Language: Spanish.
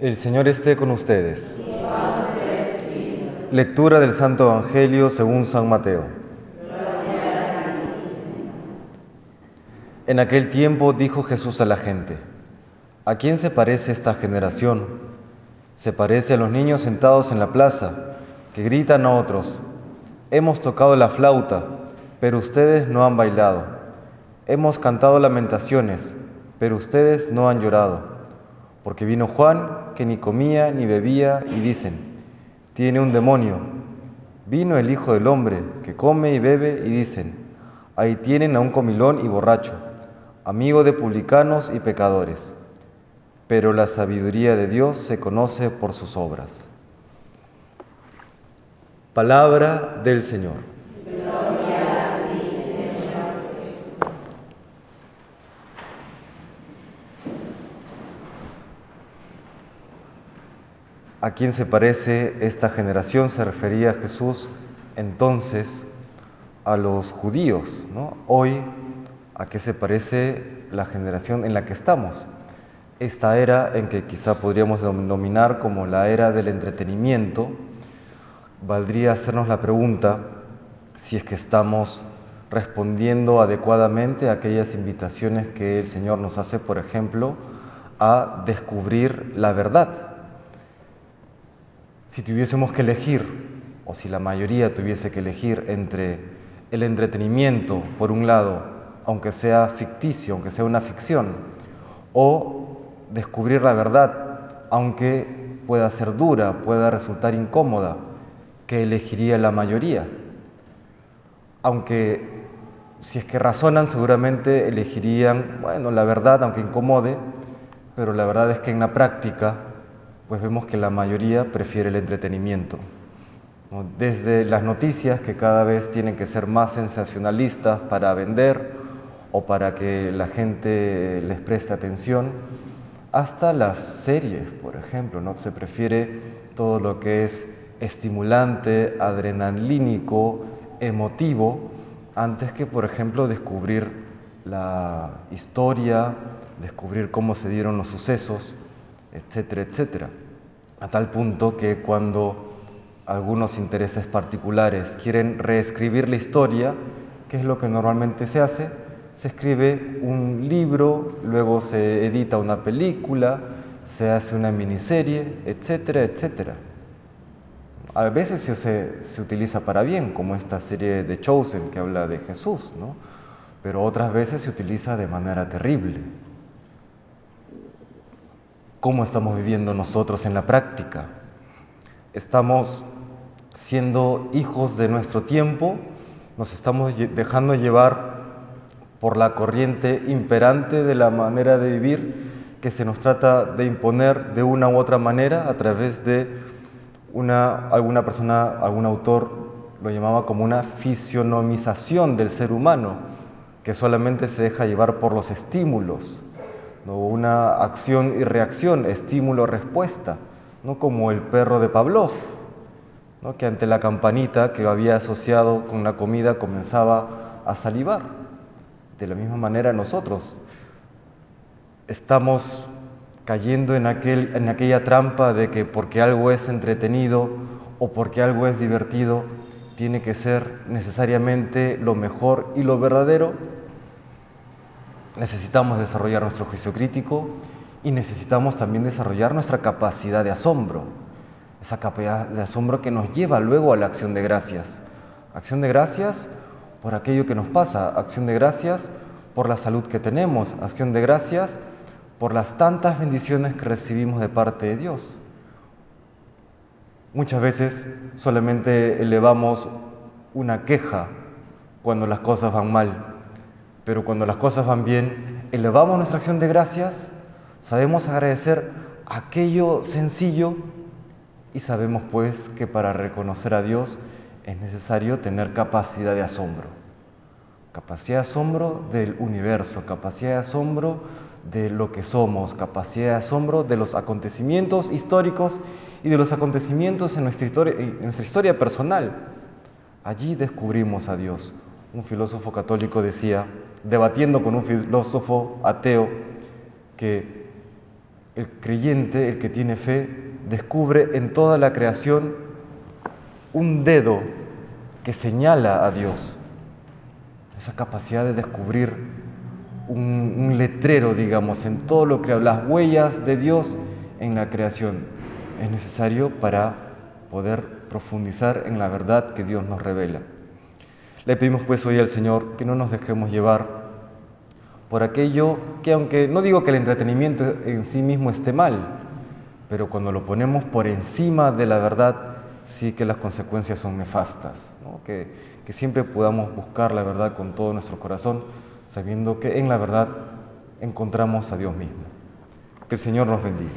El Señor esté con ustedes. Lectura del Santo Evangelio según San Mateo. En aquel tiempo dijo Jesús a la gente, ¿a quién se parece esta generación? Se parece a los niños sentados en la plaza, que gritan a otros, hemos tocado la flauta, pero ustedes no han bailado. Hemos cantado lamentaciones, pero ustedes no han llorado. Porque vino Juan, que ni comía ni bebía, y dicen, tiene un demonio. Vino el Hijo del Hombre, que come y bebe, y dicen, ahí tienen a un comilón y borracho, amigo de publicanos y pecadores. Pero la sabiduría de Dios se conoce por sus obras. Palabra del Señor. ¿A quién se parece esta generación? Se refería Jesús entonces a los judíos. ¿no? Hoy, ¿a qué se parece la generación en la que estamos? Esta era en que quizá podríamos denominar como la era del entretenimiento, valdría hacernos la pregunta si es que estamos respondiendo adecuadamente a aquellas invitaciones que el Señor nos hace, por ejemplo, a descubrir la verdad si tuviésemos que elegir, o si la mayoría tuviese que elegir entre el entretenimiento, por un lado, aunque sea ficticio, aunque sea una ficción, o descubrir la verdad, aunque pueda ser dura, pueda resultar incómoda, que elegiría la mayoría. Aunque si es que razonan, seguramente elegirían, bueno, la verdad, aunque incomode, pero la verdad es que en la práctica pues vemos que la mayoría prefiere el entretenimiento. Desde las noticias que cada vez tienen que ser más sensacionalistas para vender o para que la gente les preste atención, hasta las series, por ejemplo, ¿no? Se prefiere todo lo que es estimulante, adrenalínico, emotivo, antes que, por ejemplo, descubrir la historia, descubrir cómo se dieron los sucesos etcétera, etcétera. A tal punto que cuando algunos intereses particulares quieren reescribir la historia, ¿qué es lo que normalmente se hace? Se escribe un libro, luego se edita una película, se hace una miniserie, etcétera, etcétera. A veces se, se, utiliza para bien, como esta serie de Chosen que habla de Jesús, ¿no? pero otras veces se utiliza de manera terrible. ¿Cómo estamos viviendo nosotros en la práctica? ¿Estamos siendo hijos de nuestro tiempo? ¿Nos estamos dejando llevar por la corriente imperante de la manera de vivir que se nos trata de imponer de una u otra manera a través de una, alguna persona, algún autor lo llamaba como una fisionomización del ser humano, que solamente se deja llevar por los estímulos, una acción y reacción, estímulo-respuesta, ¿no? como el perro de Pavlov, ¿no? que ante la campanita que había asociado con la comida comenzaba a salivar. De la misma manera nosotros estamos cayendo en, aquel, en aquella trampa de que porque algo es entretenido o porque algo es divertido, tiene que ser necesariamente lo mejor y lo verdadero, necesitamos desarrollar nuestro juicio crítico y necesitamos también desarrollar nuestra capacidad de asombro, esa capacidad de asombro que nos lleva luego a la acción de gracias. Acción de gracias por aquello que nos pasa, acción de gracias por la salud que tenemos, acción de gracias por las tantas bendiciones que recibimos de parte de Dios. Muchas veces solamente elevamos una queja cuando las cosas van mal, pero cuando las cosas van bien, elevamos nuestra acción de gracias, sabemos agradecer aquello sencillo y sabemos pues que para reconocer a Dios es necesario tener capacidad de asombro. Capacidad de asombro del universo, capacidad de asombro de lo que somos, capacidad de asombro de los acontecimientos históricos y de los acontecimientos en nuestra historia, personal. Allí descubrimos a Dios. Un filósofo católico decía, debatiendo con un filósofo ateo que el creyente, el que tiene fe, descubre en toda la creación un dedo que señala a Dios. Esa capacidad de descubrir un, letrero, digamos, en todo lo creado, las huellas de Dios en la creación. Es necesario para poder profundizar en la verdad que Dios nos revela. Le pedimos pues hoy al Señor que no nos dejemos llevar por aquello que aunque no digo que el entretenimiento en sí mismo esté mal, pero cuando lo ponemos por encima de la verdad, sí que las consecuencias son nefastas. Que, siempre podamos buscar la verdad con todo nuestro corazón, sabiendo que en la verdad encontramos a Dios mismo. Que el Señor nos bendiga.